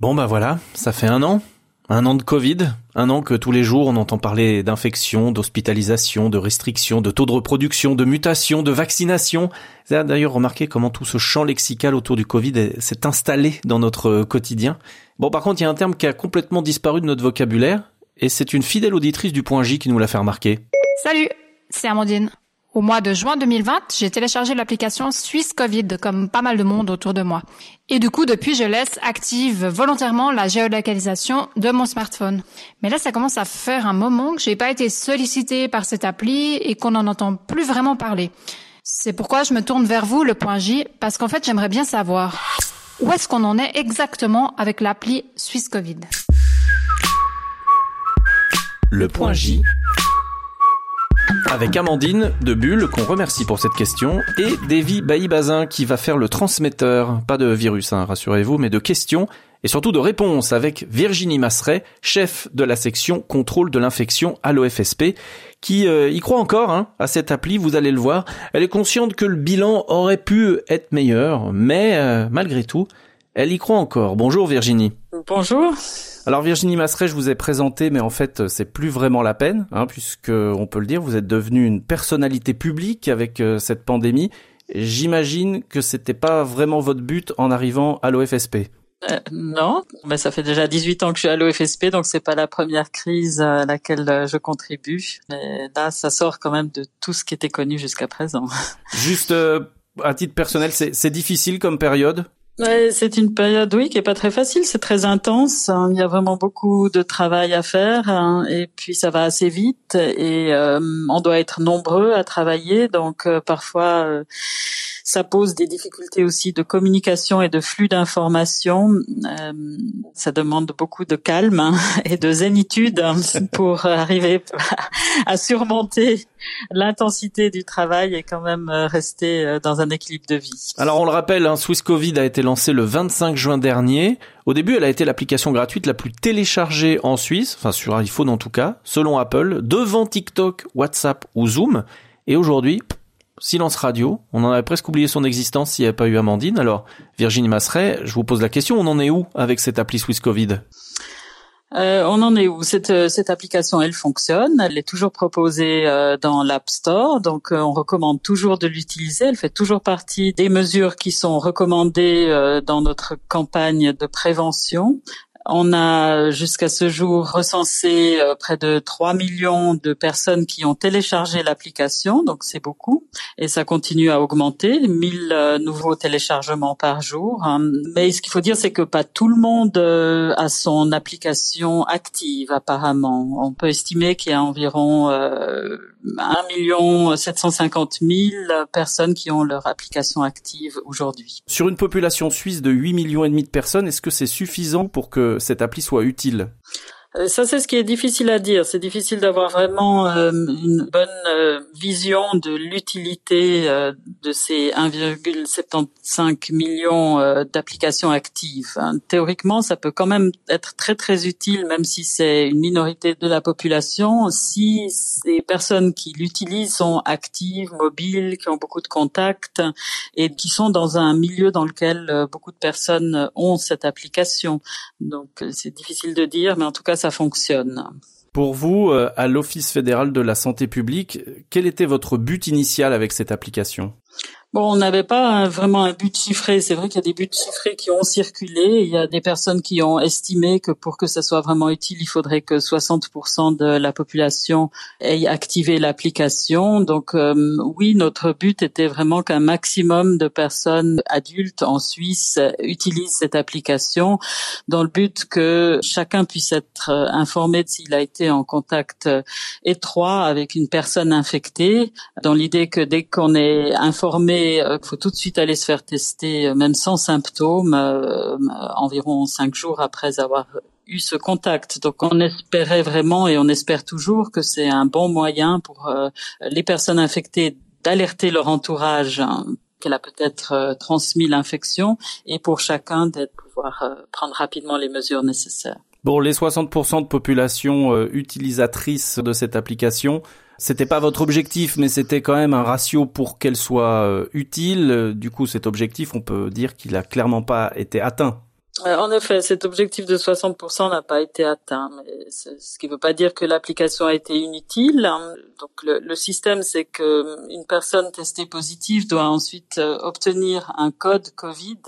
Bon bah voilà, ça fait un an. Un an de Covid, un an que tous les jours on entend parler d'infection, d'hospitalisation, de restrictions, de taux de reproduction, de mutation, de vaccination. Vous avez d'ailleurs remarqué comment tout ce champ lexical autour du Covid s'est installé dans notre quotidien. Bon par contre il y a un terme qui a complètement disparu de notre vocabulaire, et c'est une fidèle auditrice du Point J qui nous l'a fait remarquer. Salut, c'est Amandine. Au mois de juin 2020, j'ai téléchargé l'application Suisse Covid, comme pas mal de monde autour de moi. Et du coup, depuis, je laisse active volontairement la géolocalisation de mon smartphone. Mais là, ça commence à faire un moment que j'ai pas été sollicité par cette appli et qu'on n'en entend plus vraiment parler. C'est pourquoi je me tourne vers vous, le point J, parce qu'en fait, j'aimerais bien savoir où est-ce qu'on en est exactement avec l'appli Suisse Covid? Le point J avec Amandine de Bulle, qu'on remercie pour cette question, et Davy Bailly-Bazin qui va faire le transmetteur, pas de virus, hein, rassurez-vous, mais de questions et surtout de réponses avec Virginie Masseret, chef de la section contrôle de l'infection à l'OFSP, qui euh, y croit encore hein, à cette appli, vous allez le voir. Elle est consciente que le bilan aurait pu être meilleur, mais euh, malgré tout, elle y croit encore. Bonjour Virginie. Bonjour. Alors Virginie Masseret, je vous ai présenté, mais en fait c'est plus vraiment la peine, hein, puisque on peut le dire, vous êtes devenue une personnalité publique avec euh, cette pandémie. J'imagine que c'était pas vraiment votre but en arrivant à l'OFSP. Euh, non, mais ça fait déjà 18 ans que je suis à l'OFSP, donc c'est pas la première crise à laquelle euh, je contribue. Mais là, ça sort quand même de tout ce qui était connu jusqu'à présent. Juste à titre personnel, c'est difficile comme période? C'est une période, oui, qui est pas très facile. C'est très intense. Hein. Il y a vraiment beaucoup de travail à faire, hein. et puis ça va assez vite, et euh, on doit être nombreux à travailler. Donc euh, parfois, euh, ça pose des difficultés aussi de communication et de flux d'informations. ça demande beaucoup de calme hein, et de zénitude pour arriver à surmonter l'intensité du travail et quand même rester dans un équilibre de vie. Alors on le rappelle, Swiss Covid a été lancé le 25 juin dernier. Au début, elle a été l'application gratuite la plus téléchargée en Suisse, enfin sur iPhone en tout cas, selon Apple, devant TikTok, WhatsApp ou Zoom. Et aujourd'hui, silence radio. On en avait presque oublié son existence s'il n'y avait pas eu Amandine. Alors, Virginie Masseret, je vous pose la question, on en est où avec cette appli Swiss Covid? Euh, on en est où? Cette, euh, cette application, elle fonctionne, elle est toujours proposée euh, dans l'App Store, donc on recommande toujours de l'utiliser. Elle fait toujours partie des mesures qui sont recommandées dans notre campagne de prévention. On a jusqu'à ce jour recensé euh, près de 3 millions de personnes qui ont téléchargé l'application, donc c'est beaucoup, et ça continue à augmenter, 1000 euh, nouveaux téléchargements par jour. Hein. Mais ce qu'il faut dire, c'est que pas tout le monde euh, a son application active apparemment. On peut estimer qu'il y a environ 1 million 750 000 personnes qui ont leur application active aujourd'hui. Sur une population suisse de 8 millions et demi de personnes, est-ce que c'est suffisant pour que cette appli soit utile ça, c'est ce qui est difficile à dire. C'est difficile d'avoir vraiment euh, une bonne euh, vision de l'utilité de ces 1,75 millions d'applications actives. Hein. Théoriquement, ça peut quand même être très très utile, même si c'est une minorité de la population, si ces personnes qui l'utilisent sont actives, mobiles, qui ont beaucoup de contacts et qui sont dans un milieu dans lequel beaucoup de personnes ont cette application. Donc, c'est difficile de dire, mais en tout cas, fonctionne. Pour vous, euh, à l'Office fédéral de la santé publique, quel était votre but initial avec cette application? Bon, on n'avait pas vraiment un but chiffré. C'est vrai qu'il y a des buts chiffrés qui ont circulé. Il y a des personnes qui ont estimé que pour que ça soit vraiment utile, il faudrait que 60% de la population ait activé l'application. Donc euh, oui, notre but était vraiment qu'un maximum de personnes adultes en Suisse utilisent cette application dans le but que chacun puisse être informé de s'il a été en contact étroit avec une personne infectée, dans l'idée que dès qu'on est informé il euh, faut tout de suite aller se faire tester, euh, même sans symptômes, euh, environ cinq jours après avoir eu ce contact. Donc on espérait vraiment et on espère toujours que c'est un bon moyen pour les personnes infectées d'alerter leur entourage hein, qu'elle a peut-être transmis l'infection et pour chacun d'être pouvoir prendre rapidement les mesures nécessaires. Bon, les 60% de population utilisatrice de cette application, c'était pas votre objectif, mais c'était quand même un ratio pour qu'elle soit euh, utile. Du coup, cet objectif, on peut dire qu'il a clairement pas été atteint. Euh, en effet, cet objectif de 60% n'a pas été atteint, mais ce qui ne veut pas dire que l'application a été inutile. Donc le, système, c'est que une personne testée positive doit ensuite euh, obtenir un code Covid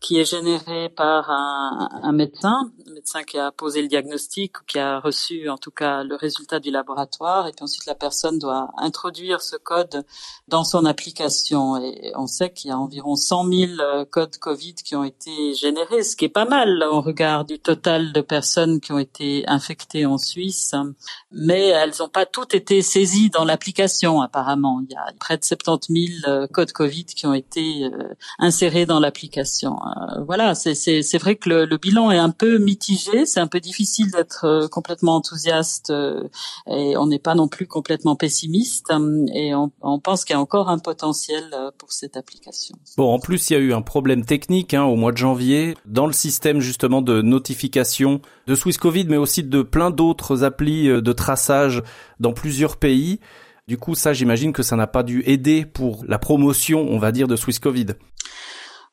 qui est généré par un, médecin, un médecin qui a posé le diagnostic ou qui a reçu en tout cas le résultat du laboratoire, et puis ensuite la personne doit introduire ce code dans son application. Et on sait qu'il y a environ 100 000 euh, codes Covid qui ont été générés, ce qui est pas mal au regard du total de personnes qui ont été infectées en Suisse, mais elles n'ont pas toutes été saisies dans l'application apparemment. Il y a près de 70 000 euh, codes Covid qui ont été euh, insérés dans l'application. Euh, voilà, c'est vrai que le, bilan est un peu mitigé, c'est un peu difficile d'être complètement enthousiaste et on n'est pas non plus complètement pessimiste et on, pense qu'il y a encore un potentiel pour cette application. Bon, en plus, il y a eu un problème technique hein, au mois de janvier dans système justement de notification de Swiss Covid, mais aussi de plein d'autres applis de traçage dans plusieurs pays. Du coup, ça, j'imagine que ça n'a pas dû aider pour la promotion, on va dire, de Swiss Covid.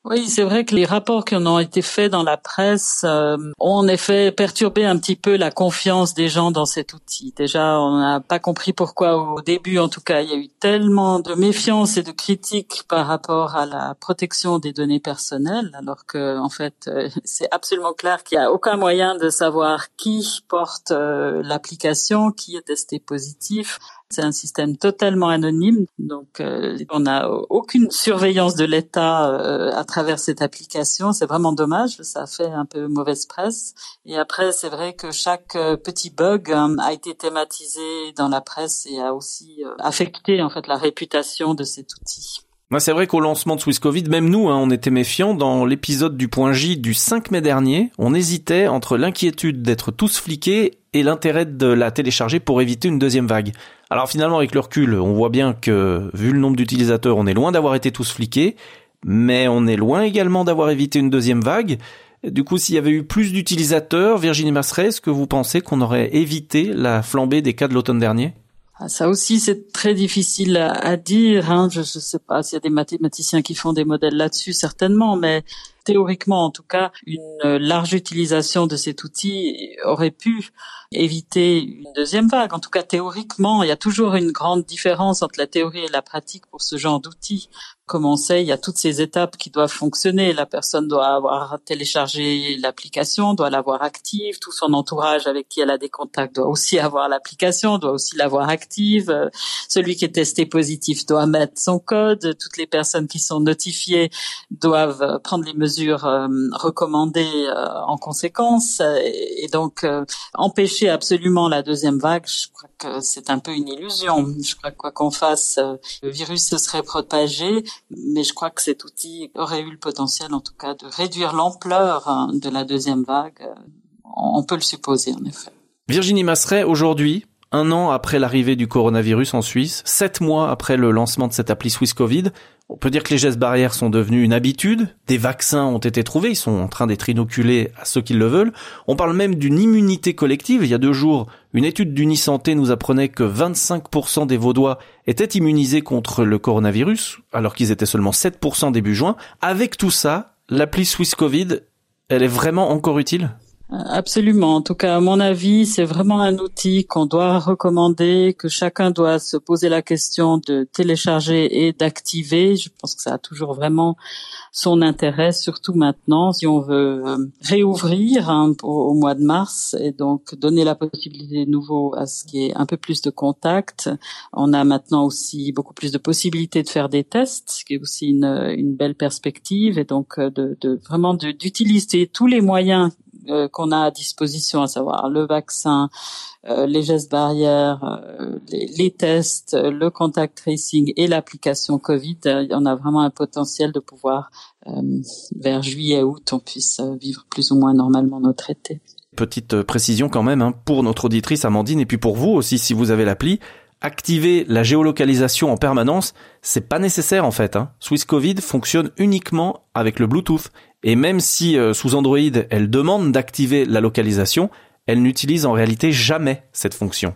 Oui, c'est vrai que les rapports qui en ont été faits dans la presse euh, ont en effet perturbé un petit peu la confiance des gens dans cet outil. Déjà, on n'a pas compris pourquoi au début, en tout cas, il y a eu tellement de méfiance et de critiques par rapport à la protection des données personnelles, alors que en fait, euh, c'est absolument clair qu'il n'y a aucun moyen de savoir qui porte euh, l'application, qui est testé positif. C'est un système totalement anonyme, donc euh, on n'a aucune surveillance de l'État euh, à travers cette application. C'est vraiment dommage, ça fait un peu mauvaise presse. Et après, c'est vrai que chaque euh, petit bug a été thématisé dans la presse et a aussi affecté en fait la réputation de cet outil. C'est vrai qu'au lancement de Swiss Covid, même nous, hein, on était méfiants. Dans l'épisode du point J du 5 mai dernier, on hésitait entre l'inquiétude d'être tous fliqués et l'intérêt de la télécharger pour éviter une deuxième vague. Alors finalement, avec le recul, on voit bien que, vu le nombre d'utilisateurs, on est loin d'avoir été tous fliqués, mais on est loin également d'avoir évité une deuxième vague. Du coup, s'il y avait eu plus d'utilisateurs, Virginie Masseret, est-ce que vous pensez qu'on aurait évité la flambée des cas de l'automne dernier? Ah, ça aussi, c'est très difficile à, dire. Hein. Je ne sais pas s'il y a des mathématiciens qui font des modèles là-dessus, certainement, mais théoriquement, en tout cas, une large utilisation de cet outil aurait pu éviter une deuxième vague. En tout cas, théoriquement, il y a toujours une grande différence entre la théorie et la pratique pour ce genre d'outils. Comme on sait, il y a toutes ces étapes qui doivent fonctionner. La personne doit avoir téléchargé l'application, doit l'avoir active. Tout son entourage avec qui elle a des contacts doit aussi avoir l'application, doit aussi l'avoir active. Celui qui est testé positif doit mettre son code. Toutes les personnes qui sont notifiées doivent prendre les mesures euh, recommandées euh, en conséquence. Et donc, euh, empêcher absolument la deuxième vague, je crois que c'est un peu une illusion. Je crois que quoi qu'on fasse, le virus se serait propagé, mais je crois que cet outil aurait eu le potentiel, en tout cas, de réduire l'ampleur hein, de la deuxième vague. On peut le supposer, en effet. Virginie Masseret, aujourd'hui, un an après l'arrivée du coronavirus en Suisse, sept mois après le lancement de cette appli Swiss Covid, on peut dire que les gestes barrières sont devenus une habitude, des vaccins ont été trouvés, ils sont en train d'être inoculés à ceux qui le veulent. On parle même d'une immunité collective. Il y a deux jours, une étude d'Unisanté nous apprenait que 25% des Vaudois étaient immunisés contre le coronavirus, alors qu'ils étaient seulement 7% début juin. Avec tout ça, l'appli Swiss Covid, elle est vraiment encore utile? Absolument. En tout cas, à mon avis, c'est vraiment un outil qu'on doit recommander, que chacun doit se poser la question de télécharger et d'activer. Je pense que ça a toujours vraiment son intérêt, surtout maintenant, si on veut euh, réouvrir hein, au, mois de mars et donc donner la possibilité de nouveau à ce qui est un peu plus de contact. On a maintenant aussi beaucoup plus de possibilités de faire des tests, ce qui est aussi une, belle perspective et donc euh, de vraiment d'utiliser tous les moyens euh, qu'on a à disposition, à savoir le vaccin, euh, les gestes barrières, euh, les, tests, le contact tracing et l'application Covid, en a vraiment un potentiel de pouvoir, vers juillet-août, on puisse vivre plus ou moins normalement notre été. Petite précision quand même, hein, pour notre auditrice Amandine et puis pour vous aussi si vous avez l'appli, activer la géolocalisation en permanence, c'est pas nécessaire en fait. Hein. Swiss Covid fonctionne uniquement avec le Bluetooth et même si euh, sous Android elle demande d'activer la localisation, elle n'utilise en réalité jamais cette fonction.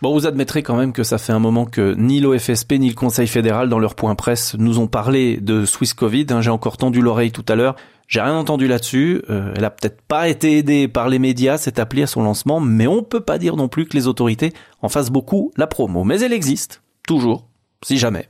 Bon, vous admettrez quand même que ça fait un moment que ni l'OFSP ni le Conseil fédéral dans leur point presse nous ont parlé de Swiss Covid. Hein. J'ai encore tendu l'oreille tout à l'heure. J'ai rien entendu là-dessus. Euh, elle a peut-être pas été aidée par les médias cette appli à son lancement, mais on peut pas dire non plus que les autorités en fassent beaucoup la promo. Mais elle existe toujours, si jamais.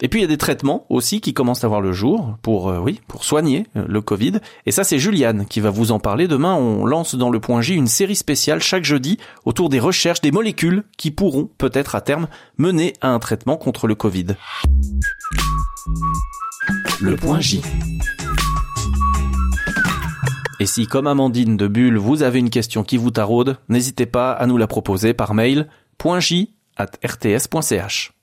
Et puis il y a des traitements aussi qui commencent à voir le jour pour euh, oui pour soigner euh, le Covid. Et ça c'est Juliane qui va vous en parler. Demain on lance dans le Point J une série spéciale chaque jeudi autour des recherches des molécules qui pourront peut-être à terme mener à un traitement contre le Covid. Le Point J. Et si, comme Amandine de Bulle, vous avez une question qui vous taraude, n'hésitez pas à nous la proposer par mail, point at rts.ch.